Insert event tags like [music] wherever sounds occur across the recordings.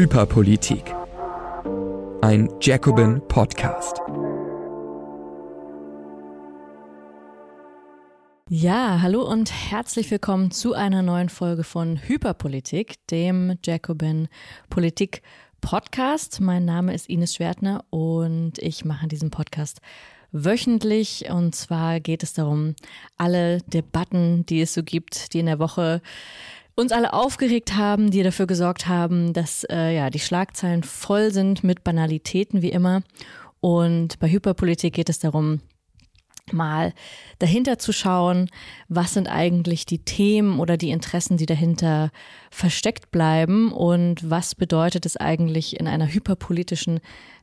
Hyperpolitik. Ein Jacobin Podcast. Ja, hallo und herzlich willkommen zu einer neuen Folge von Hyperpolitik, dem Jacobin Politik Podcast. Mein Name ist Ines Schwertner und ich mache diesen Podcast wöchentlich. Und zwar geht es darum, alle Debatten, die es so gibt, die in der Woche uns alle aufgeregt haben, die dafür gesorgt haben, dass äh, ja die Schlagzeilen voll sind mit Banalitäten wie immer. Und bei Hyperpolitik geht es darum, mal dahinter zu schauen, was sind eigentlich die Themen oder die Interessen, die dahinter versteckt bleiben und was bedeutet es eigentlich in einer hyperpolitischen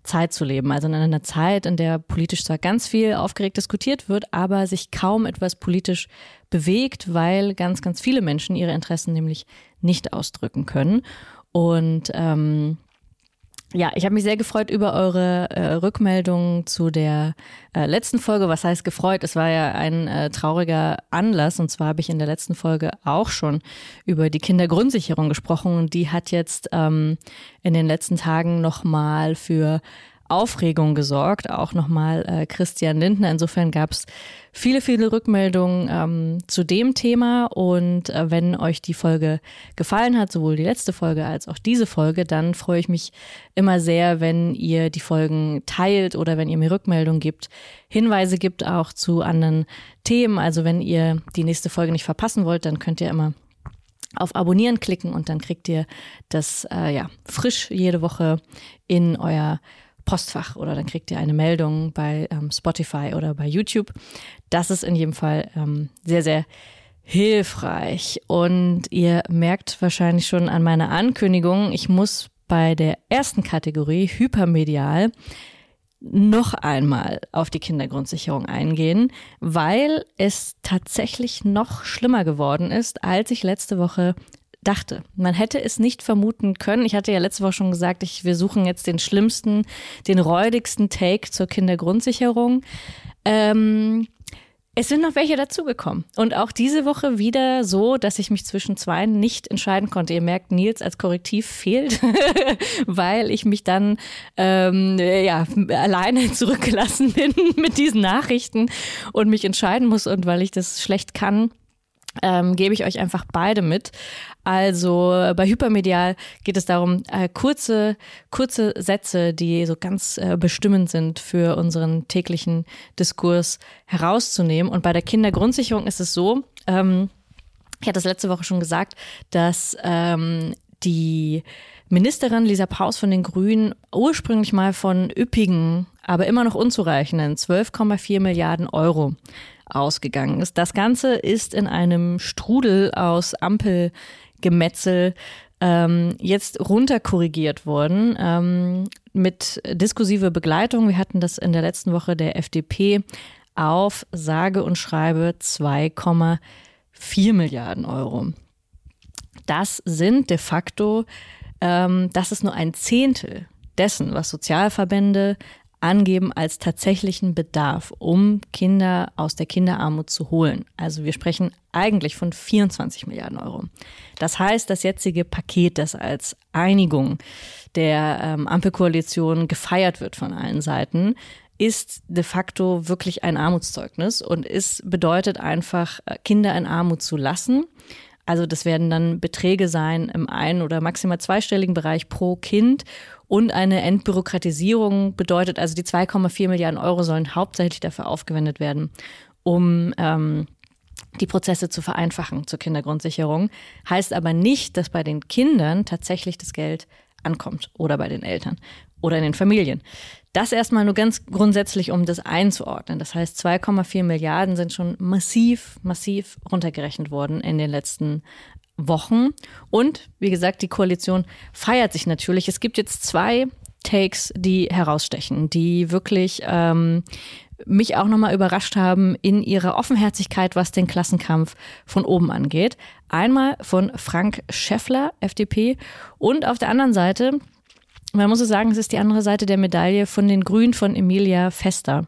Zeit zu leben. Also in einer Zeit, in der politisch zwar ganz viel aufgeregt diskutiert wird, aber sich kaum etwas politisch bewegt, weil ganz, ganz viele Menschen ihre Interessen nämlich nicht ausdrücken können. Und ähm, ja, ich habe mich sehr gefreut über eure äh, Rückmeldungen zu der äh, letzten Folge. Was heißt gefreut? Es war ja ein äh, trauriger Anlass. Und zwar habe ich in der letzten Folge auch schon über die Kindergrundsicherung gesprochen. Und die hat jetzt ähm, in den letzten Tagen nochmal für Aufregung gesorgt, auch nochmal äh, Christian Lindner. Insofern gab es viele, viele Rückmeldungen ähm, zu dem Thema. Und äh, wenn euch die Folge gefallen hat, sowohl die letzte Folge als auch diese Folge, dann freue ich mich immer sehr, wenn ihr die Folgen teilt oder wenn ihr mir Rückmeldungen gibt, Hinweise gibt auch zu anderen Themen. Also wenn ihr die nächste Folge nicht verpassen wollt, dann könnt ihr immer auf Abonnieren klicken und dann kriegt ihr das äh, ja frisch jede Woche in euer Postfach oder dann kriegt ihr eine Meldung bei ähm, Spotify oder bei YouTube. Das ist in jedem Fall ähm, sehr, sehr hilfreich. Und ihr merkt wahrscheinlich schon an meiner Ankündigung, ich muss bei der ersten Kategorie hypermedial noch einmal auf die Kindergrundsicherung eingehen, weil es tatsächlich noch schlimmer geworden ist, als ich letzte Woche dachte. Man hätte es nicht vermuten können. Ich hatte ja letzte Woche schon gesagt, ich, wir suchen jetzt den schlimmsten, den räudigsten Take zur Kindergrundsicherung. Ähm, es sind noch welche dazugekommen. Und auch diese Woche wieder so, dass ich mich zwischen zwei nicht entscheiden konnte. Ihr merkt, Nils als Korrektiv fehlt, [laughs] weil ich mich dann ähm, ja, alleine [laughs] zurückgelassen bin mit diesen Nachrichten und mich entscheiden muss und weil ich das schlecht kann ähm, gebe ich euch einfach beide mit. Also bei Hypermedial geht es darum, äh, kurze, kurze Sätze, die so ganz äh, bestimmend sind für unseren täglichen Diskurs herauszunehmen. Und bei der Kindergrundsicherung ist es so, ähm, ich hatte es letzte Woche schon gesagt, dass ähm, die Ministerin Lisa Paus von den Grünen ursprünglich mal von üppigen, aber immer noch unzureichenden 12,4 Milliarden Euro ausgegangen ist. Das Ganze ist in einem Strudel aus Ampelgemetzel ähm, jetzt runterkorrigiert worden ähm, mit diskursive Begleitung. Wir hatten das in der letzten Woche der FDP auf sage und schreibe 2,4 Milliarden Euro. Das sind de facto, ähm, das ist nur ein Zehntel dessen, was Sozialverbände angeben als tatsächlichen Bedarf, um Kinder aus der Kinderarmut zu holen. Also wir sprechen eigentlich von 24 Milliarden Euro. Das heißt, das jetzige Paket, das als Einigung der ähm, Ampelkoalition gefeiert wird von allen Seiten, ist de facto wirklich ein Armutszeugnis und ist bedeutet einfach, äh, Kinder in Armut zu lassen. Also das werden dann Beträge sein im ein- oder maximal zweistelligen Bereich pro Kind und eine Entbürokratisierung bedeutet, also die 2,4 Milliarden Euro sollen hauptsächlich dafür aufgewendet werden, um ähm, die Prozesse zu vereinfachen zur Kindergrundsicherung. Heißt aber nicht, dass bei den Kindern tatsächlich das Geld ankommt oder bei den Eltern oder in den Familien. Das erstmal nur ganz grundsätzlich, um das einzuordnen. Das heißt, 2,4 Milliarden sind schon massiv, massiv runtergerechnet worden in den letzten Wochen. Und wie gesagt, die Koalition feiert sich natürlich. Es gibt jetzt zwei Takes, die herausstechen, die wirklich ähm, mich auch nochmal überrascht haben in ihrer Offenherzigkeit, was den Klassenkampf von oben angeht. Einmal von Frank Schäffler, FDP, und auf der anderen Seite, man muss sagen, es ist die andere Seite der Medaille von den Grünen von Emilia Fester.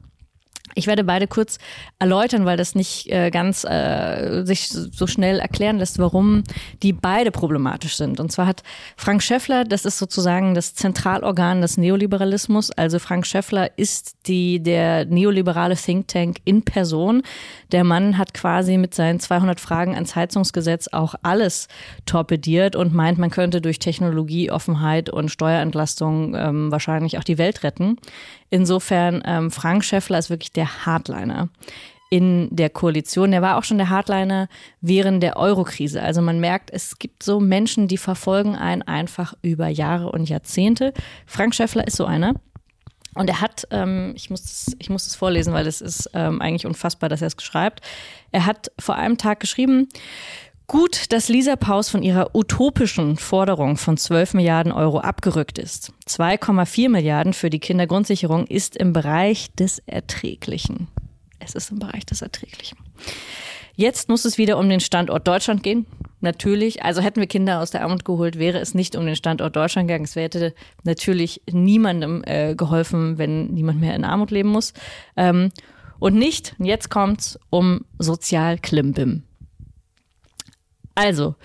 Ich werde beide kurz erläutern, weil das nicht äh, ganz äh, sich so schnell erklären lässt, warum die beide problematisch sind. Und zwar hat Frank Schäffler, das ist sozusagen das Zentralorgan des Neoliberalismus. Also Frank Schäffler ist die der neoliberale Think Tank in Person. Der Mann hat quasi mit seinen 200 Fragen ans Heizungsgesetz auch alles torpediert und meint, man könnte durch Technologie, Offenheit und Steuerentlastung ähm, wahrscheinlich auch die Welt retten. Insofern, ähm, Frank Schäffler ist wirklich der Hardliner in der Koalition. Der war auch schon der Hardliner während der Eurokrise. Also man merkt, es gibt so Menschen, die verfolgen einen einfach über Jahre und Jahrzehnte. Frank Schäffler ist so einer. Und er hat, ähm, ich muss es, ich muss es vorlesen, weil es ist ähm, eigentlich unfassbar, dass er es schreibt. Er hat vor einem Tag geschrieben, Gut, dass Lisa Paus von ihrer utopischen Forderung von 12 Milliarden Euro abgerückt ist. 2,4 Milliarden für die Kindergrundsicherung ist im Bereich des Erträglichen. Es ist im Bereich des Erträglichen. Jetzt muss es wieder um den Standort Deutschland gehen. Natürlich, also hätten wir Kinder aus der Armut geholt, wäre es nicht um den Standort Deutschland gegangen. Es hätte natürlich niemandem äh, geholfen, wenn niemand mehr in Armut leben muss. Ähm, und nicht, jetzt kommt's, um Sozialklimbim. Also,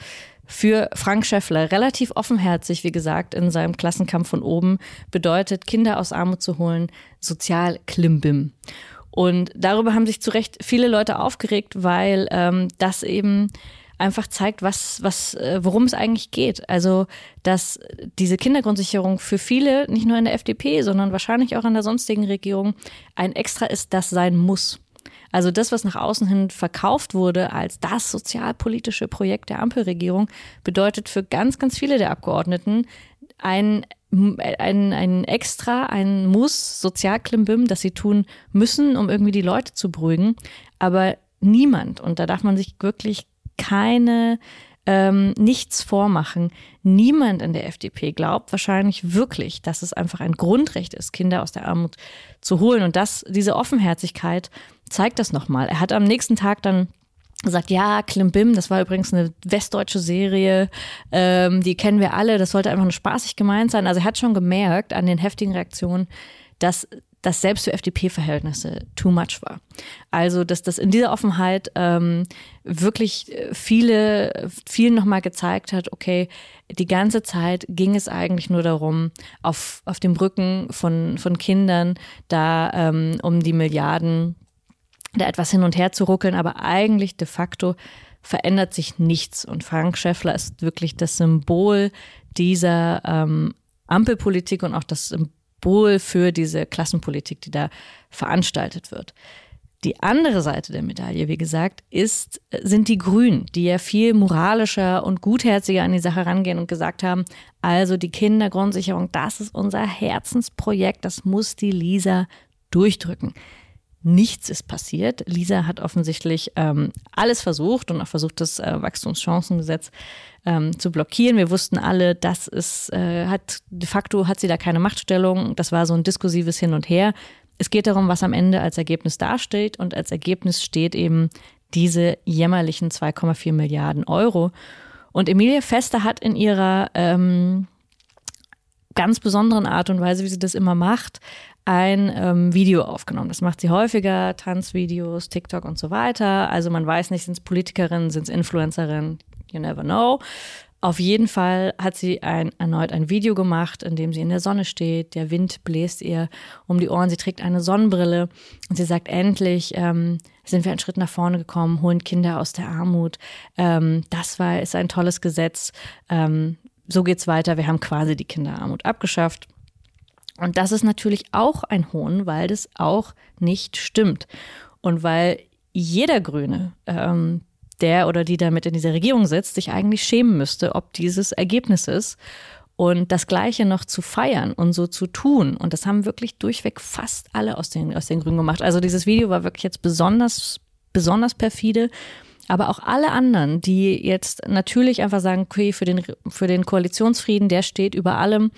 für Frank Schäffler relativ offenherzig, wie gesagt, in seinem Klassenkampf von oben, bedeutet, Kinder aus Armut zu holen, sozial Klimbim. Und darüber haben sich zu Recht viele Leute aufgeregt, weil ähm, das eben einfach zeigt, was, was, äh, worum es eigentlich geht. Also, dass diese Kindergrundsicherung für viele, nicht nur in der FDP, sondern wahrscheinlich auch in der sonstigen Regierung, ein Extra ist, das sein muss. Also das, was nach außen hin verkauft wurde als das sozialpolitische Projekt der Ampelregierung, bedeutet für ganz, ganz viele der Abgeordneten ein ein, ein Extra, ein Muss, Sozialklimbim, das sie tun müssen, um irgendwie die Leute zu beruhigen. Aber niemand, und da darf man sich wirklich keine ähm, nichts vormachen. Niemand in der FDP glaubt wahrscheinlich wirklich, dass es einfach ein Grundrecht ist, Kinder aus der Armut zu holen. Und das, diese Offenherzigkeit zeigt das nochmal. Er hat am nächsten Tag dann gesagt, ja, Klimbim, das war übrigens eine westdeutsche Serie, ähm, die kennen wir alle, das sollte einfach nur spaßig gemeint sein. Also er hat schon gemerkt an den heftigen Reaktionen, dass das selbst für FDP-Verhältnisse too much war. Also, dass das in dieser Offenheit ähm, wirklich viele, vielen nochmal gezeigt hat, okay, die ganze Zeit ging es eigentlich nur darum, auf, auf dem Rücken von, von Kindern da ähm, um die Milliarden da etwas hin und her zu ruckeln, aber eigentlich de facto verändert sich nichts. Und Frank Schäffler ist wirklich das Symbol dieser ähm, Ampelpolitik und auch das Symbol für diese Klassenpolitik, die da veranstaltet wird. Die andere Seite der Medaille, wie gesagt, ist, sind die Grünen, die ja viel moralischer und gutherziger an die Sache rangehen und gesagt haben, also die Kindergrundsicherung, das ist unser Herzensprojekt, das muss die Lisa durchdrücken. Nichts ist passiert. Lisa hat offensichtlich ähm, alles versucht und auch versucht, das äh, Wachstumschancengesetz ähm, zu blockieren. Wir wussten alle, das ist, äh, hat de facto hat sie da keine Machtstellung. Das war so ein diskursives Hin und Her. Es geht darum, was am Ende als Ergebnis dasteht und als Ergebnis steht eben diese jämmerlichen 2,4 Milliarden Euro. Und Emilia Fester hat in ihrer ähm, ganz besonderen Art und Weise, wie sie das immer macht, ein ähm, Video aufgenommen. Das macht sie häufiger, Tanzvideos, TikTok und so weiter. Also man weiß nicht, sind es Politikerinnen, sind es Influencerinnen, you never know. Auf jeden Fall hat sie ein, erneut ein Video gemacht, in dem sie in der Sonne steht. Der Wind bläst ihr um die Ohren. Sie trägt eine Sonnenbrille und sie sagt, endlich ähm, sind wir einen Schritt nach vorne gekommen, holen Kinder aus der Armut. Ähm, das war, ist ein tolles Gesetz. Ähm, so geht's weiter. Wir haben quasi die Kinderarmut abgeschafft. Und das ist natürlich auch ein Hohn, weil das auch nicht stimmt. Und weil jeder Grüne, ähm, der oder die damit in dieser Regierung sitzt, sich eigentlich schämen müsste, ob dieses Ergebnis ist. Und das Gleiche noch zu feiern und so zu tun. Und das haben wirklich durchweg fast alle aus den, aus den Grünen gemacht. Also dieses Video war wirklich jetzt besonders, besonders perfide. Aber auch alle anderen, die jetzt natürlich einfach sagen, okay, für den, für den Koalitionsfrieden, der steht über allem,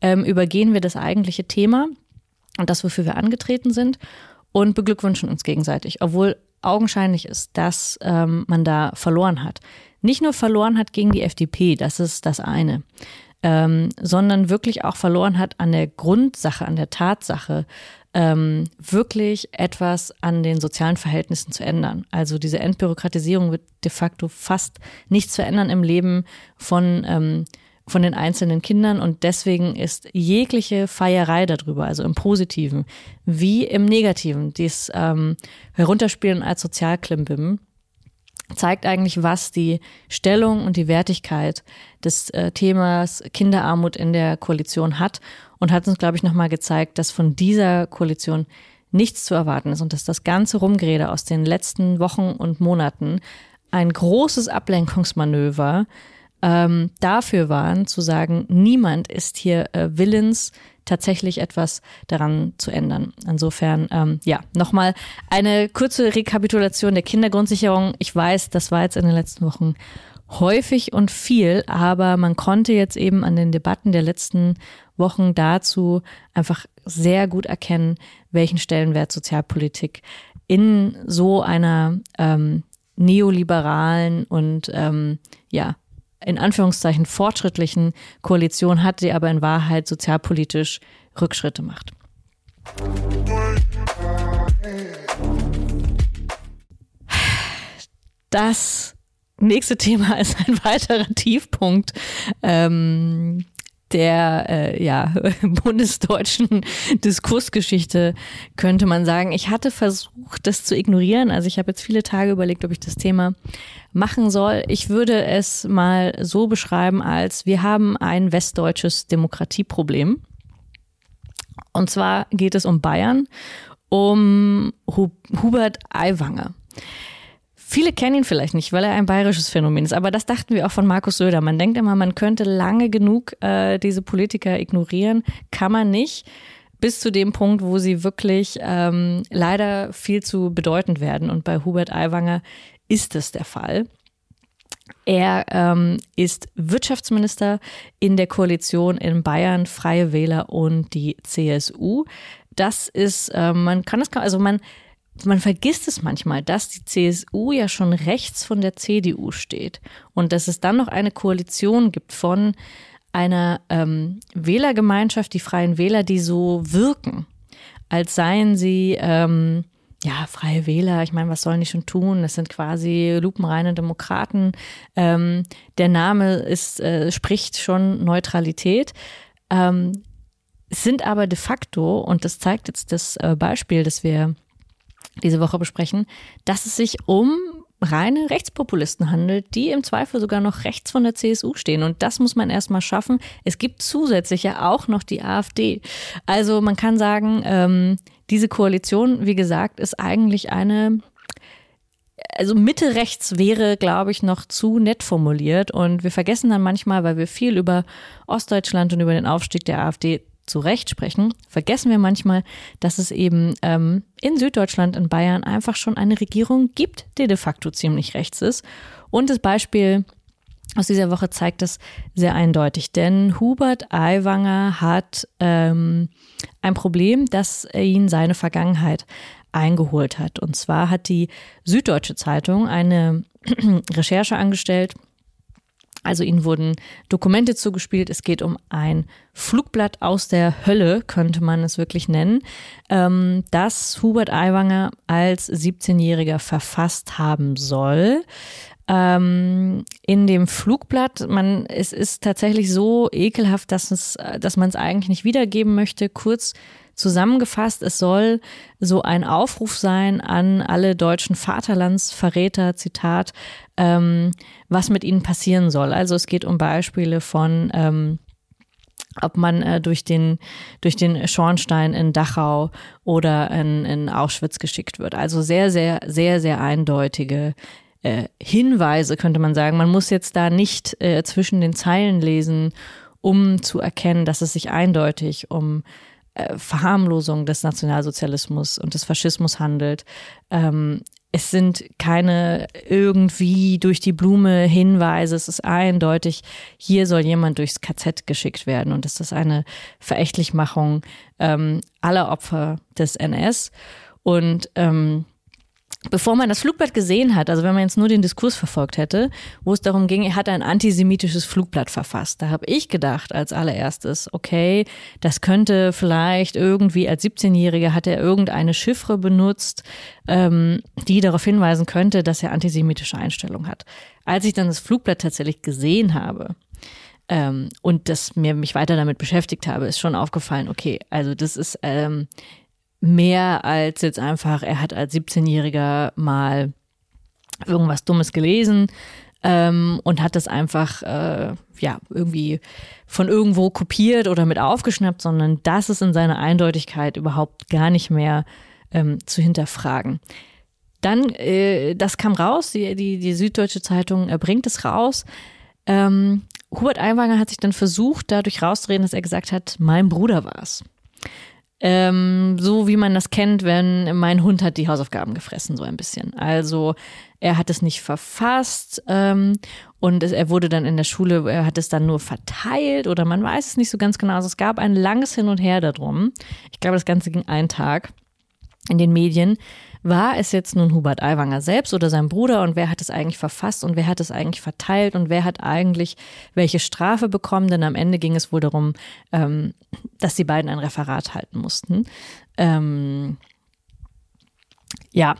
ähm, übergehen wir das eigentliche Thema und das, wofür wir angetreten sind und beglückwünschen uns gegenseitig, obwohl augenscheinlich ist, dass ähm, man da verloren hat. Nicht nur verloren hat gegen die FDP, das ist das eine. Ähm, sondern wirklich auch verloren hat an der Grundsache, an der Tatsache, ähm, wirklich etwas an den sozialen Verhältnissen zu ändern. Also diese Entbürokratisierung wird de facto fast nichts verändern im Leben von ähm, von den einzelnen Kindern und deswegen ist jegliche Feierei darüber, also im Positiven wie im Negativen, dies ähm, herunterspielen als Sozialklimbim, zeigt eigentlich, was die Stellung und die Wertigkeit des äh, Themas Kinderarmut in der Koalition hat und hat uns, glaube ich, nochmal gezeigt, dass von dieser Koalition nichts zu erwarten ist und dass das ganze Rumgerede aus den letzten Wochen und Monaten ein großes Ablenkungsmanöver ähm, dafür waren, zu sagen, niemand ist hier äh, willens, tatsächlich etwas daran zu ändern. Insofern, ähm, ja, nochmal eine kurze Rekapitulation der Kindergrundsicherung. Ich weiß, das war jetzt in den letzten Wochen häufig und viel, aber man konnte jetzt eben an den Debatten der letzten Wochen dazu einfach sehr gut erkennen, welchen Stellenwert Sozialpolitik in so einer ähm, neoliberalen und ähm, ja in Anführungszeichen fortschrittlichen Koalition hat, die aber in Wahrheit sozialpolitisch Rückschritte macht. Das nächste Thema [laughs] ist ein weiterer Tiefpunkt ähm, der äh, ja, [laughs] bundesdeutschen Diskursgeschichte, könnte man sagen. Ich hatte versucht, das zu ignorieren. Also ich habe jetzt viele Tage überlegt, ob ich das Thema machen soll. Ich würde es mal so beschreiben, als wir haben ein westdeutsches Demokratieproblem. Und zwar geht es um Bayern, um Hubert Aiwanger. Viele kennen ihn vielleicht nicht, weil er ein bayerisches Phänomen ist, aber das dachten wir auch von Markus Söder. Man denkt immer, man könnte lange genug äh, diese Politiker ignorieren, kann man nicht bis zu dem Punkt, wo sie wirklich ähm, leider viel zu bedeutend werden. Und bei Hubert Aiwanger ist es der Fall. Er ähm, ist Wirtschaftsminister in der Koalition in Bayern, Freie Wähler und die CSU. Das ist, äh, man kann es, also man man vergisst es manchmal, dass die CSU ja schon rechts von der CDU steht und dass es dann noch eine Koalition gibt von einer ähm, Wählergemeinschaft, die Freien Wähler, die so wirken, als seien sie ähm, ja Freie Wähler. Ich meine, was sollen die schon tun? Das sind quasi lupenreine Demokraten. Ähm, der Name ist äh, spricht schon Neutralität. Ähm, sind aber de facto, und das zeigt jetzt das äh, Beispiel, das wir diese Woche besprechen, dass es sich um reine Rechtspopulisten handelt, die im Zweifel sogar noch rechts von der CSU stehen. Und das muss man erstmal schaffen. Es gibt zusätzlich ja auch noch die AfD. Also man kann sagen, ähm, diese Koalition, wie gesagt, ist eigentlich eine also Mitte rechts wäre, glaube ich, noch zu nett formuliert. Und wir vergessen dann manchmal, weil wir viel über Ostdeutschland und über den Aufstieg der AfD zu Recht sprechen, vergessen wir manchmal, dass es eben ähm, in Süddeutschland, in Bayern einfach schon eine Regierung gibt, die de facto ziemlich rechts ist. Und das Beispiel aus dieser Woche zeigt das sehr eindeutig, denn Hubert Aiwanger hat ähm, ein Problem, das ihn seine Vergangenheit eingeholt hat. Und zwar hat die Süddeutsche Zeitung eine [clears throat] Recherche angestellt also ihnen wurden Dokumente zugespielt. Es geht um ein Flugblatt aus der Hölle, könnte man es wirklich nennen, ähm, das Hubert Aiwanger als 17-Jähriger verfasst haben soll. Ähm, in dem Flugblatt, man, es ist tatsächlich so ekelhaft, dass es, dass man es eigentlich nicht wiedergeben möchte. Kurz Zusammengefasst, es soll so ein Aufruf sein an alle deutschen Vaterlandsverräter, Zitat, ähm, was mit ihnen passieren soll. Also es geht um Beispiele von ähm, ob man äh, durch, den, durch den Schornstein in Dachau oder in, in Auschwitz geschickt wird. Also sehr, sehr, sehr, sehr eindeutige äh, Hinweise, könnte man sagen. Man muss jetzt da nicht äh, zwischen den Zeilen lesen, um zu erkennen, dass es sich eindeutig um äh, Verharmlosung des Nationalsozialismus und des Faschismus handelt. Ähm, es sind keine irgendwie durch die Blume Hinweise. Es ist eindeutig, hier soll jemand durchs KZ geschickt werden. Und es ist eine Verächtlichmachung ähm, aller Opfer des NS. Und ähm, bevor man das Flugblatt gesehen hat, also wenn man jetzt nur den Diskurs verfolgt hätte, wo es darum ging, er hat ein antisemitisches Flugblatt verfasst. Da habe ich gedacht als allererstes, okay, das könnte vielleicht irgendwie als 17-Jähriger hat er irgendeine Chiffre benutzt, ähm, die darauf hinweisen könnte, dass er antisemitische Einstellung hat. Als ich dann das Flugblatt tatsächlich gesehen habe, ähm, und das mir mich weiter damit beschäftigt habe, ist schon aufgefallen, okay, also das ist ähm, mehr als jetzt einfach, er hat als 17-Jähriger mal irgendwas Dummes gelesen ähm, und hat das einfach äh, ja irgendwie von irgendwo kopiert oder mit aufgeschnappt, sondern das ist in seiner Eindeutigkeit überhaupt gar nicht mehr ähm, zu hinterfragen. Dann, äh, das kam raus, die, die, die Süddeutsche Zeitung äh, bringt es raus. Ähm, Hubert Aiwanger hat sich dann versucht, dadurch rauszureden, dass er gesagt hat, mein Bruder war es. Ähm, so wie man das kennt, wenn mein Hund hat die Hausaufgaben gefressen, so ein bisschen. Also er hat es nicht verfasst ähm, und es, er wurde dann in der Schule, er hat es dann nur verteilt oder man weiß es nicht so ganz genau. Also es gab ein langes Hin und Her darum. Ich glaube, das Ganze ging einen Tag in den Medien. War es jetzt nun Hubert Aiwanger selbst oder sein Bruder und wer hat es eigentlich verfasst und wer hat es eigentlich verteilt und wer hat eigentlich welche Strafe bekommen? Denn am Ende ging es wohl darum, ähm, dass die beiden ein Referat halten mussten. Ähm, ja,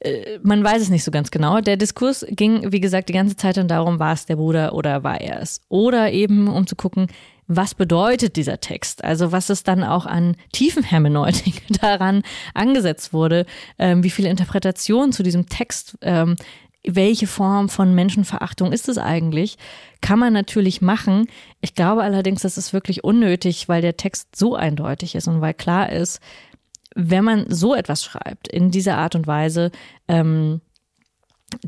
äh, man weiß es nicht so ganz genau. Der Diskurs ging, wie gesagt, die ganze Zeit dann darum, war es der Bruder oder war er es? Oder eben, um zu gucken, was bedeutet dieser Text? Also was ist dann auch an Tiefenhermeneutik [laughs] daran angesetzt wurde? Ähm, wie viele Interpretationen zu diesem Text? Ähm, welche Form von Menschenverachtung ist es eigentlich? Kann man natürlich machen. Ich glaube allerdings, das ist wirklich unnötig, weil der Text so eindeutig ist und weil klar ist, wenn man so etwas schreibt, in dieser Art und Weise, ähm,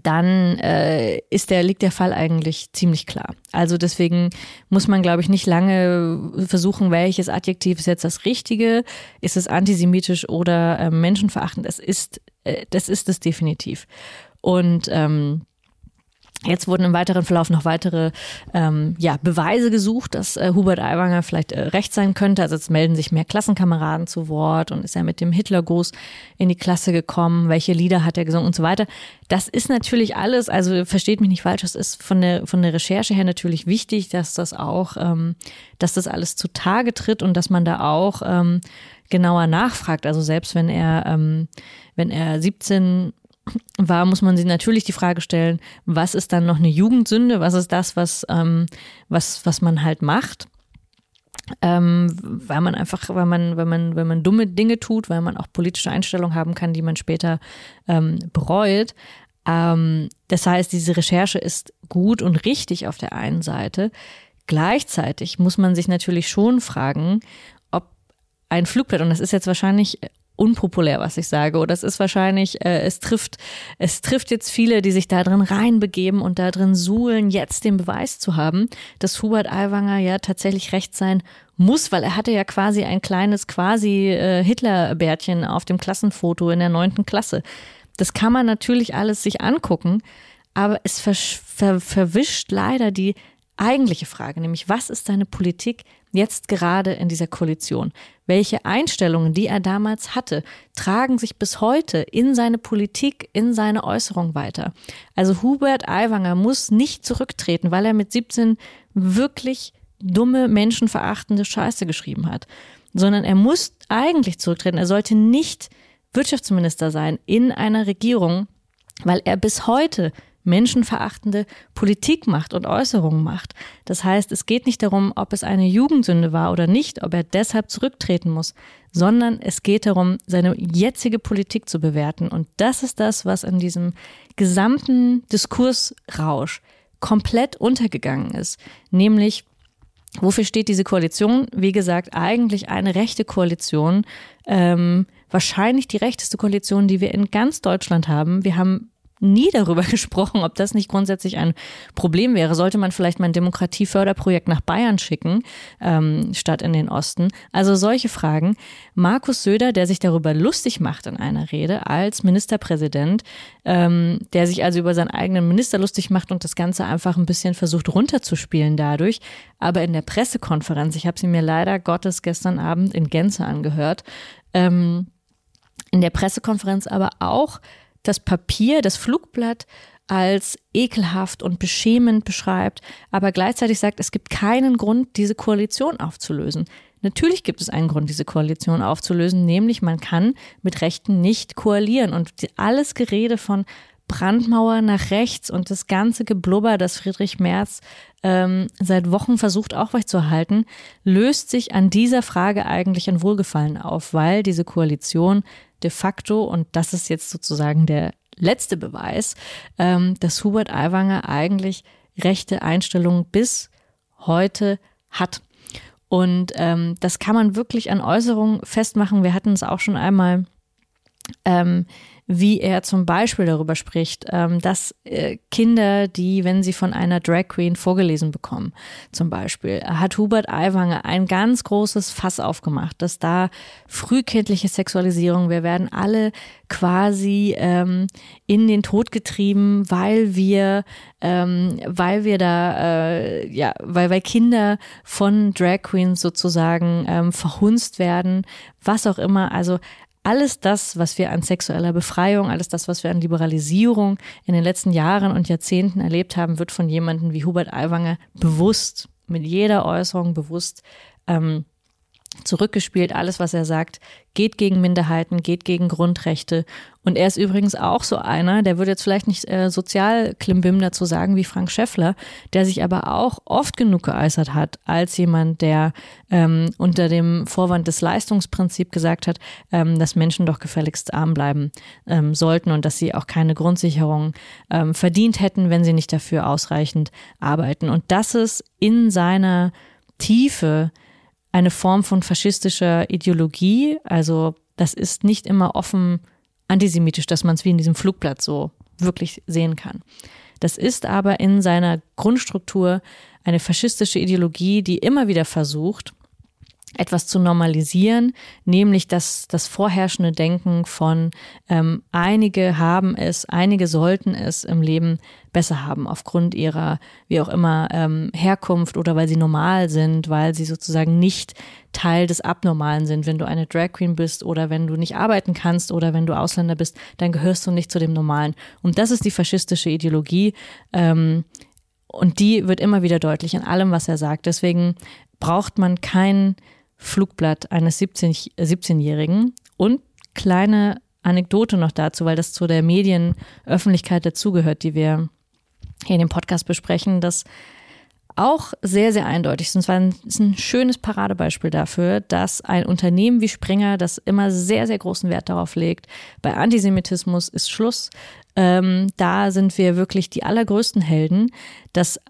dann äh, ist der, liegt der Fall eigentlich ziemlich klar. Also deswegen muss man, glaube ich, nicht lange versuchen, welches Adjektiv ist jetzt das Richtige. Ist es antisemitisch oder äh, menschenverachtend? Es ist, äh, das ist es definitiv. Und ähm, Jetzt wurden im weiteren Verlauf noch weitere ähm, ja, Beweise gesucht, dass äh, Hubert Aiwanger vielleicht äh, recht sein könnte. Also jetzt melden sich mehr Klassenkameraden zu Wort und ist er mit dem Hitlergruß in die Klasse gekommen, welche Lieder hat er gesungen und so weiter. Das ist natürlich alles, also versteht mich nicht falsch, das ist von der, von der Recherche her natürlich wichtig, dass das auch, ähm, dass das alles zutage tritt und dass man da auch ähm, genauer nachfragt. Also selbst wenn er, ähm, wenn er 17 war, muss man sich natürlich die Frage stellen, was ist dann noch eine Jugendsünde? Was ist das, was, ähm, was, was man halt macht? Ähm, weil man einfach, weil man, wenn man, wenn man dumme Dinge tut, weil man auch politische Einstellungen haben kann, die man später ähm, bereut. Ähm, das heißt, diese Recherche ist gut und richtig auf der einen Seite. Gleichzeitig muss man sich natürlich schon fragen, ob ein Flugblatt, und das ist jetzt wahrscheinlich unpopulär, was ich sage. Oder es ist wahrscheinlich, äh, es trifft, es trifft jetzt viele, die sich da drin reinbegeben und da drin suhlen, jetzt den Beweis zu haben, dass Hubert Aiwanger ja tatsächlich recht sein muss, weil er hatte ja quasi ein kleines quasi äh, Hitlerbärtchen auf dem Klassenfoto in der neunten Klasse. Das kann man natürlich alles sich angucken, aber es ver ver verwischt leider die eigentliche Frage, nämlich was ist seine Politik jetzt gerade in dieser Koalition? Welche Einstellungen, die er damals hatte, tragen sich bis heute in seine Politik, in seine Äußerung weiter? Also Hubert Aiwanger muss nicht zurücktreten, weil er mit 17 wirklich dumme, menschenverachtende Scheiße geschrieben hat, sondern er muss eigentlich zurücktreten. Er sollte nicht Wirtschaftsminister sein in einer Regierung, weil er bis heute menschenverachtende Politik macht und Äußerungen macht. Das heißt, es geht nicht darum, ob es eine Jugendsünde war oder nicht, ob er deshalb zurücktreten muss, sondern es geht darum, seine jetzige Politik zu bewerten. Und das ist das, was in diesem gesamten Diskursrausch komplett untergegangen ist, nämlich Wofür steht diese Koalition? Wie gesagt, eigentlich eine rechte Koalition. Ähm, wahrscheinlich die rechteste Koalition, die wir in ganz Deutschland haben. Wir haben nie darüber [laughs] gesprochen, ob das nicht grundsätzlich ein Problem wäre. Sollte man vielleicht mal ein Demokratieförderprojekt nach Bayern schicken, ähm, statt in den Osten? Also solche Fragen. Markus Söder, der sich darüber lustig macht in einer Rede als Ministerpräsident, ähm, der sich also über seinen eigenen Minister lustig macht und das Ganze einfach ein bisschen versucht runterzuspielen dadurch. Aber in der Pressekonferenz, ich habe sie mir leider Gottes gestern Abend in Gänze angehört, ähm, in der Pressekonferenz aber auch das Papier, das Flugblatt als ekelhaft und beschämend beschreibt, aber gleichzeitig sagt, es gibt keinen Grund, diese Koalition aufzulösen. Natürlich gibt es einen Grund, diese Koalition aufzulösen, nämlich man kann mit Rechten nicht koalieren. Und alles Gerede von Brandmauer nach rechts und das ganze Geblubber, das Friedrich Merz ähm, seit Wochen versucht aufrechtzuerhalten, löst sich an dieser Frage eigentlich ein Wohlgefallen auf, weil diese Koalition de facto, und das ist jetzt sozusagen der letzte Beweis, ähm, dass Hubert Aiwanger eigentlich rechte Einstellungen bis heute hat. Und ähm, das kann man wirklich an Äußerungen festmachen. Wir hatten es auch schon einmal ähm, wie er zum Beispiel darüber spricht, ähm, dass äh, Kinder, die, wenn sie von einer Drag Queen vorgelesen bekommen, zum Beispiel, hat Hubert Aiwanger ein ganz großes Fass aufgemacht, dass da frühkindliche Sexualisierung, wir werden alle quasi ähm, in den Tod getrieben, weil wir, ähm, weil wir da, äh, ja, weil, weil Kinder von Drag Queens sozusagen ähm, verhunzt werden, was auch immer. Also alles das, was wir an sexueller Befreiung, alles das, was wir an Liberalisierung in den letzten Jahren und Jahrzehnten erlebt haben, wird von jemandem wie Hubert Aiwanger bewusst, mit jeder Äußerung bewusst ähm, zurückgespielt. Alles, was er sagt, geht gegen Minderheiten, geht gegen Grundrechte. Und er ist übrigens auch so einer, der würde jetzt vielleicht nicht äh, Sozialklimbim dazu sagen wie Frank Schäffler, der sich aber auch oft genug geäußert hat als jemand, der ähm, unter dem Vorwand des Leistungsprinzips gesagt hat, ähm, dass Menschen doch gefälligst arm bleiben ähm, sollten und dass sie auch keine Grundsicherung ähm, verdient hätten, wenn sie nicht dafür ausreichend arbeiten. Und das ist in seiner Tiefe eine Form von faschistischer Ideologie. Also das ist nicht immer offen antisemitisch, dass man es wie in diesem Flugblatt so wirklich sehen kann. Das ist aber in seiner Grundstruktur eine faschistische Ideologie, die immer wieder versucht, etwas zu normalisieren, nämlich das, das vorherrschende Denken von ähm, einige haben es, einige sollten es im Leben besser haben, aufgrund ihrer, wie auch immer, ähm, Herkunft oder weil sie normal sind, weil sie sozusagen nicht Teil des Abnormalen sind. Wenn du eine Drag Queen bist oder wenn du nicht arbeiten kannst oder wenn du Ausländer bist, dann gehörst du nicht zu dem Normalen. Und das ist die faschistische Ideologie. Ähm, und die wird immer wieder deutlich in allem, was er sagt. Deswegen braucht man kein Flugblatt eines 17, 17-Jährigen und kleine Anekdote noch dazu, weil das zu der Medienöffentlichkeit dazugehört, die wir hier in dem Podcast besprechen, dass auch sehr, sehr eindeutig ist. Und zwar ist ein schönes Paradebeispiel dafür, dass ein Unternehmen wie Springer, das immer sehr, sehr großen Wert darauf legt, bei Antisemitismus ist Schluss. Ähm, da sind wir wirklich die allergrößten Helden, dass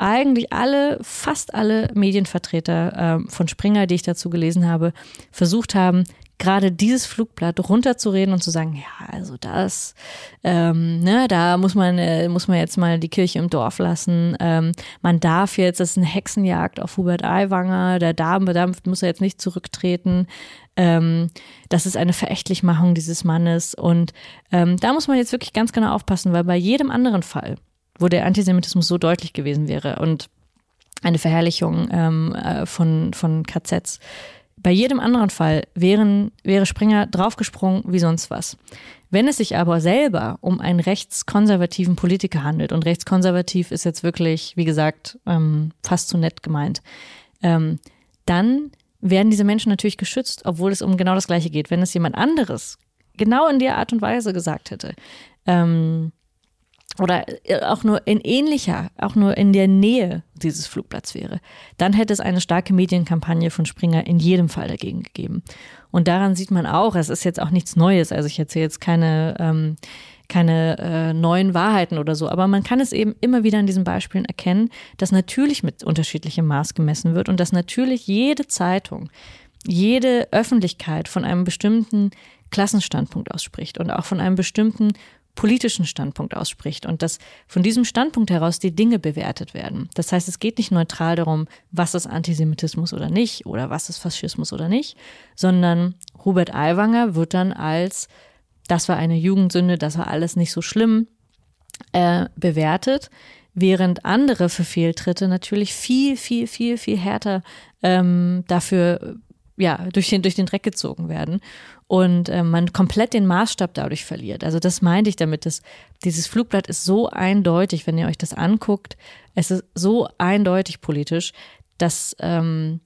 eigentlich alle, fast alle Medienvertreter äh, von Springer, die ich dazu gelesen habe, versucht haben, gerade dieses Flugblatt runterzureden und zu sagen, ja, also das, ähm, ne, da muss man, äh, muss man jetzt mal die Kirche im Dorf lassen. Ähm, man darf jetzt, das ist eine Hexenjagd auf Hubert Aiwanger, der Dame, da muss er jetzt nicht zurücktreten. Ähm, das ist eine Verächtlichmachung dieses Mannes. Und ähm, da muss man jetzt wirklich ganz genau aufpassen, weil bei jedem anderen Fall, wo der Antisemitismus so deutlich gewesen wäre und eine Verherrlichung ähm, äh, von, von KZs. Bei jedem anderen Fall wären, wäre Springer draufgesprungen wie sonst was. Wenn es sich aber selber um einen rechtskonservativen Politiker handelt, und rechtskonservativ ist jetzt wirklich, wie gesagt, ähm, fast zu nett gemeint, ähm, dann werden diese Menschen natürlich geschützt, obwohl es um genau das Gleiche geht. Wenn es jemand anderes genau in der Art und Weise gesagt hätte, ähm, oder äh, auch nur in ähnlicher, auch nur in der Nähe dieses Flugplatz wäre, dann hätte es eine starke Medienkampagne von Springer in jedem Fall dagegen gegeben. Und daran sieht man auch, es ist jetzt auch nichts Neues. Also ich erzähle jetzt keine, ähm, keine äh, neuen Wahrheiten oder so, aber man kann es eben immer wieder an diesen Beispielen erkennen, dass natürlich mit unterschiedlichem Maß gemessen wird und dass natürlich jede Zeitung, jede Öffentlichkeit von einem bestimmten Klassenstandpunkt ausspricht und auch von einem bestimmten politischen Standpunkt ausspricht und dass von diesem Standpunkt heraus die Dinge bewertet werden. Das heißt, es geht nicht neutral darum, was ist Antisemitismus oder nicht oder was ist Faschismus oder nicht, sondern Hubert Aiwanger wird dann als das war eine Jugendsünde, das war alles nicht so schlimm äh, bewertet, während andere für Fehltritte natürlich viel, viel, viel, viel härter ähm, dafür ja, durch den, durch den Dreck gezogen werden und äh, man komplett den Maßstab dadurch verliert. Also das meinte ich damit, dass dieses Flugblatt ist so eindeutig, wenn ihr euch das anguckt, es ist so eindeutig politisch, dass ähm,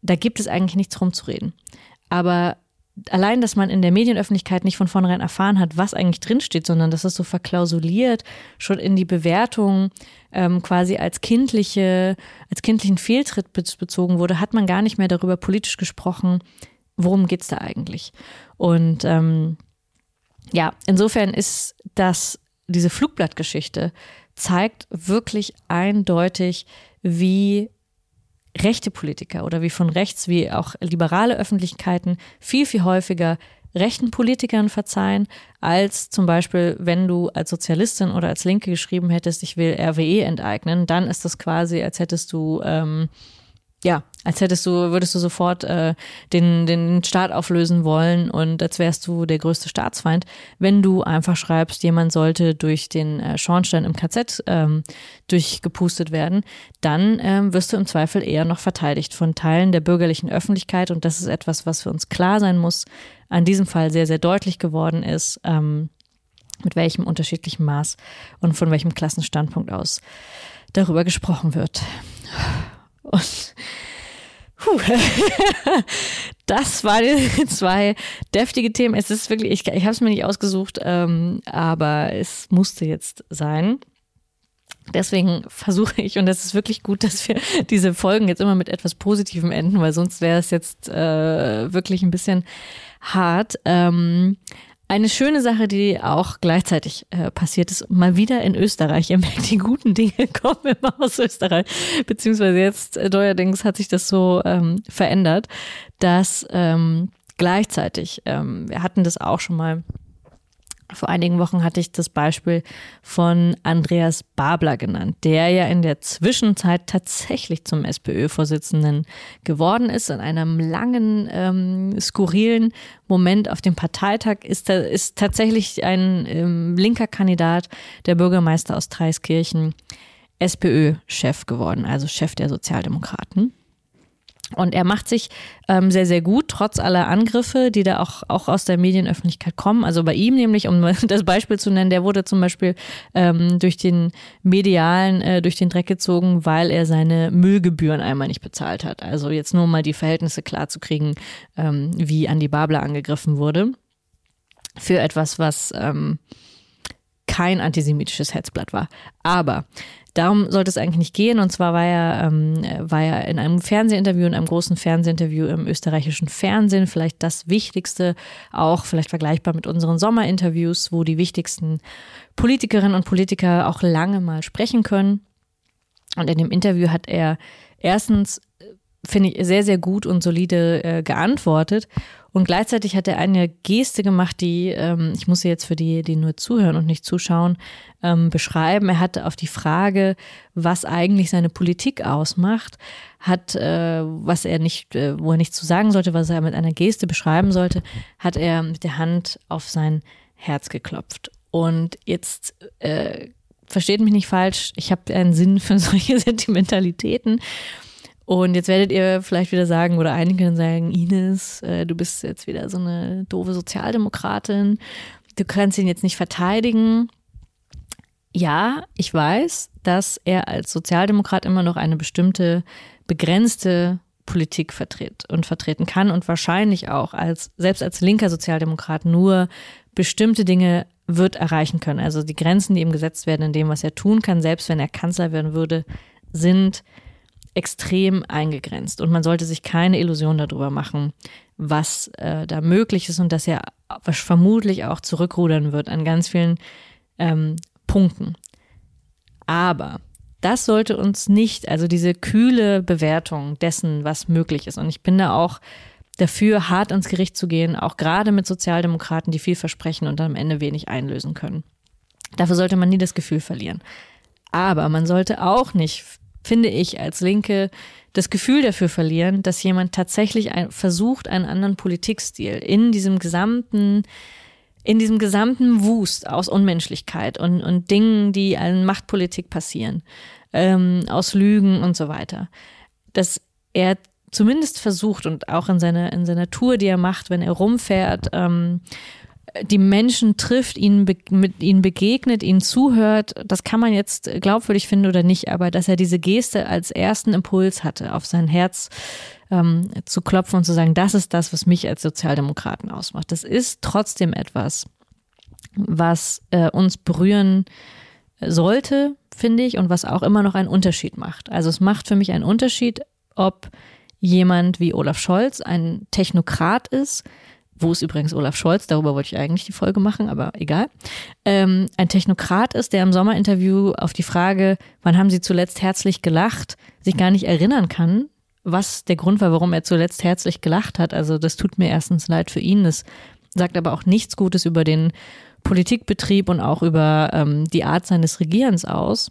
da gibt es eigentlich nichts rumzureden. Aber allein, dass man in der Medienöffentlichkeit nicht von vornherein erfahren hat, was eigentlich drinsteht, sondern dass es so verklausuliert schon in die Bewertung ähm, quasi als kindliche, als kindlichen Fehltritt bezogen wurde, hat man gar nicht mehr darüber politisch gesprochen, worum geht's da eigentlich. Und ähm, ja, insofern ist das, diese Flugblattgeschichte zeigt wirklich eindeutig, wie rechte Politiker oder wie von rechts, wie auch liberale Öffentlichkeiten viel, viel häufiger rechten Politikern verzeihen, als zum Beispiel, wenn du als Sozialistin oder als Linke geschrieben hättest, ich will RWE enteignen, dann ist das quasi, als hättest du ähm, ja, als hättest du, würdest du sofort äh, den, den Staat auflösen wollen und als wärst du der größte Staatsfeind, wenn du einfach schreibst, jemand sollte durch den äh, Schornstein im KZ ähm, durchgepustet werden, dann ähm, wirst du im Zweifel eher noch verteidigt von Teilen der bürgerlichen Öffentlichkeit und das ist etwas, was für uns klar sein muss, an diesem Fall sehr, sehr deutlich geworden ist, ähm, mit welchem unterschiedlichen Maß und von welchem Klassenstandpunkt aus darüber gesprochen wird. Und puh, [laughs] das waren [laughs] zwei deftige Themen. Es ist wirklich, ich, ich habe es mir nicht ausgesucht, ähm, aber es musste jetzt sein. Deswegen versuche ich, und das ist wirklich gut, dass wir [laughs] diese Folgen jetzt immer mit etwas Positivem enden, weil sonst wäre es jetzt äh, wirklich ein bisschen hart. Ähm, eine schöne Sache, die auch gleichzeitig äh, passiert ist, mal wieder in Österreich. Ihr merkt, die guten Dinge [laughs] kommen immer aus Österreich. Beziehungsweise jetzt äh, neuerdings hat sich das so ähm, verändert, dass ähm, gleichzeitig, ähm, wir hatten das auch schon mal vor einigen Wochen hatte ich das Beispiel von Andreas Babler genannt, der ja in der Zwischenzeit tatsächlich zum SPÖ-Vorsitzenden geworden ist. In einem langen, ähm, skurrilen Moment auf dem Parteitag ist, ist tatsächlich ein ähm, linker Kandidat, der Bürgermeister aus Treiskirchen, SPÖ-Chef geworden, also Chef der Sozialdemokraten. Und er macht sich ähm, sehr, sehr gut, trotz aller Angriffe, die da auch, auch aus der Medienöffentlichkeit kommen. Also bei ihm nämlich, um [laughs] das Beispiel zu nennen, der wurde zum Beispiel ähm, durch den medialen, äh, durch den Dreck gezogen, weil er seine Müllgebühren einmal nicht bezahlt hat. Also jetzt nur mal die Verhältnisse klarzukriegen, ähm, wie Andi Babler angegriffen wurde. Für etwas, was ähm, kein antisemitisches Hetzblatt war. Aber Darum sollte es eigentlich nicht gehen. Und zwar war er, ähm, war er in einem Fernsehinterview, in einem großen Fernsehinterview im österreichischen Fernsehen, vielleicht das Wichtigste, auch vielleicht vergleichbar mit unseren Sommerinterviews, wo die wichtigsten Politikerinnen und Politiker auch lange mal sprechen können. Und in dem Interview hat er erstens, finde ich, sehr, sehr gut und solide äh, geantwortet und gleichzeitig hat er eine Geste gemacht, die, ähm, ich muss sie jetzt für die, die nur zuhören und nicht zuschauen, ähm, beschreiben. Er hatte auf die Frage, was eigentlich seine Politik ausmacht, hat, äh, was er nicht, äh, wo er nichts zu sagen sollte, was er mit einer Geste beschreiben sollte, hat er mit der Hand auf sein Herz geklopft. Und jetzt äh, versteht mich nicht falsch, ich habe einen Sinn für [laughs] solche Sentimentalitäten. Und jetzt werdet ihr vielleicht wieder sagen, oder einige sagen, Ines, äh, du bist jetzt wieder so eine doofe Sozialdemokratin, du kannst ihn jetzt nicht verteidigen. Ja, ich weiß, dass er als Sozialdemokrat immer noch eine bestimmte begrenzte Politik vertritt und vertreten kann und wahrscheinlich auch als, selbst als linker Sozialdemokrat nur bestimmte Dinge wird erreichen können. Also die Grenzen, die ihm gesetzt werden in dem, was er tun kann, selbst wenn er Kanzler werden würde, sind extrem eingegrenzt. Und man sollte sich keine Illusion darüber machen, was äh, da möglich ist und dass er vermutlich auch zurückrudern wird an ganz vielen ähm, Punkten. Aber das sollte uns nicht, also diese kühle Bewertung dessen, was möglich ist. Und ich bin da auch dafür, hart ans Gericht zu gehen, auch gerade mit Sozialdemokraten, die viel versprechen und am Ende wenig einlösen können. Dafür sollte man nie das Gefühl verlieren. Aber man sollte auch nicht finde ich, als Linke das Gefühl dafür verlieren, dass jemand tatsächlich ein, versucht, einen anderen Politikstil in diesem gesamten, in diesem gesamten Wust aus Unmenschlichkeit und, und Dingen, die an Machtpolitik passieren, ähm, aus Lügen und so weiter, dass er zumindest versucht und auch in seiner, in seiner Tour, die er macht, wenn er rumfährt, ähm, die Menschen trifft, ihnen, mit ihnen begegnet, ihnen zuhört, das kann man jetzt glaubwürdig finden oder nicht, aber dass er diese Geste als ersten Impuls hatte, auf sein Herz ähm, zu klopfen und zu sagen, das ist das, was mich als Sozialdemokraten ausmacht. Das ist trotzdem etwas, was äh, uns berühren sollte, finde ich, und was auch immer noch einen Unterschied macht. Also es macht für mich einen Unterschied, ob jemand wie Olaf Scholz ein Technokrat ist, wo es übrigens Olaf Scholz, darüber wollte ich eigentlich die Folge machen, aber egal, ähm, ein Technokrat ist, der im Sommerinterview auf die Frage, wann haben Sie zuletzt herzlich gelacht, sich gar nicht erinnern kann, was der Grund war, warum er zuletzt herzlich gelacht hat. Also das tut mir erstens leid für ihn, das sagt aber auch nichts Gutes über den Politikbetrieb und auch über ähm, die Art seines Regierens aus.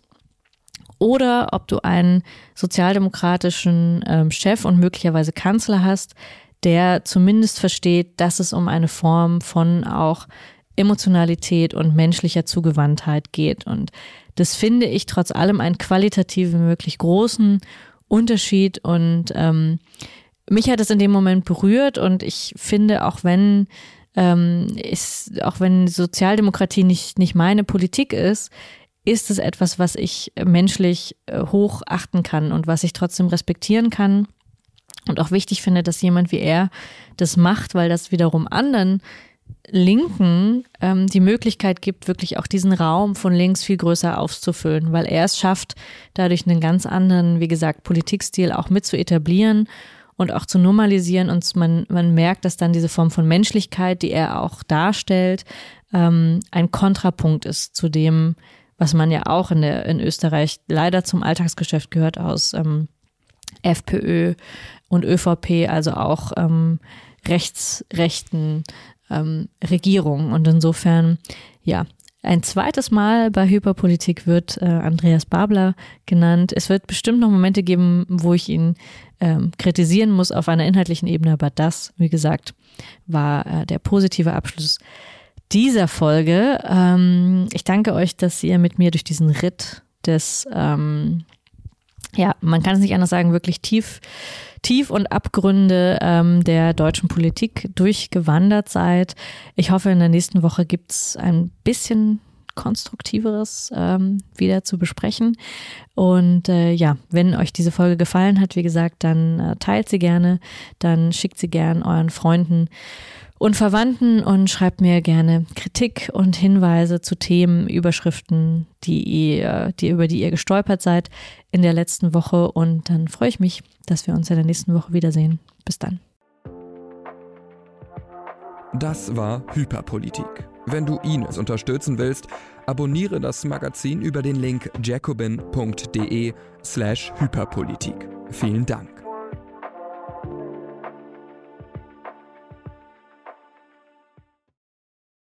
Oder ob du einen sozialdemokratischen ähm, Chef und möglicherweise Kanzler hast, der zumindest versteht, dass es um eine Form von auch Emotionalität und menschlicher Zugewandtheit geht. Und das finde ich trotz allem einen qualitativen, wirklich großen Unterschied. Und ähm, mich hat es in dem Moment berührt und ich finde, auch wenn ähm, ist, auch wenn Sozialdemokratie nicht, nicht meine Politik ist, ist es etwas, was ich menschlich äh, hoch achten kann und was ich trotzdem respektieren kann. Und auch wichtig finde, dass jemand wie er das macht, weil das wiederum anderen Linken ähm, die Möglichkeit gibt, wirklich auch diesen Raum von links viel größer aufzufüllen, weil er es schafft, dadurch einen ganz anderen, wie gesagt, Politikstil auch mit zu etablieren und auch zu normalisieren. Und man, man merkt, dass dann diese Form von Menschlichkeit, die er auch darstellt, ähm, ein Kontrapunkt ist zu dem, was man ja auch in, der, in Österreich leider zum Alltagsgeschäft gehört aus ähm, FPÖ und ÖVP, also auch ähm, rechtsrechten ähm, Regierungen. Und insofern, ja, ein zweites Mal bei Hyperpolitik wird äh, Andreas Babler genannt. Es wird bestimmt noch Momente geben, wo ich ihn ähm, kritisieren muss auf einer inhaltlichen Ebene, aber das, wie gesagt, war äh, der positive Abschluss dieser Folge. Ähm, ich danke euch, dass ihr mit mir durch diesen Ritt des, ähm, ja, man kann es nicht anders sagen, wirklich tief, tief und Abgründe ähm, der deutschen Politik durchgewandert seid. Ich hoffe, in der nächsten Woche gibt's ein bisschen konstruktiveres ähm, wieder zu besprechen. Und äh, ja, wenn euch diese Folge gefallen hat, wie gesagt, dann äh, teilt sie gerne, dann schickt sie gern euren Freunden und Verwandten und schreibt mir gerne Kritik und Hinweise zu Themen, Überschriften, die ihr, die, über die ihr gestolpert seid in der letzten Woche. Und dann freue ich mich, dass wir uns in der nächsten Woche wiedersehen. Bis dann. Das war Hyperpolitik. Wenn du Ines unterstützen willst, abonniere das Magazin über den Link jacobin.de slash Hyperpolitik. Vielen Dank.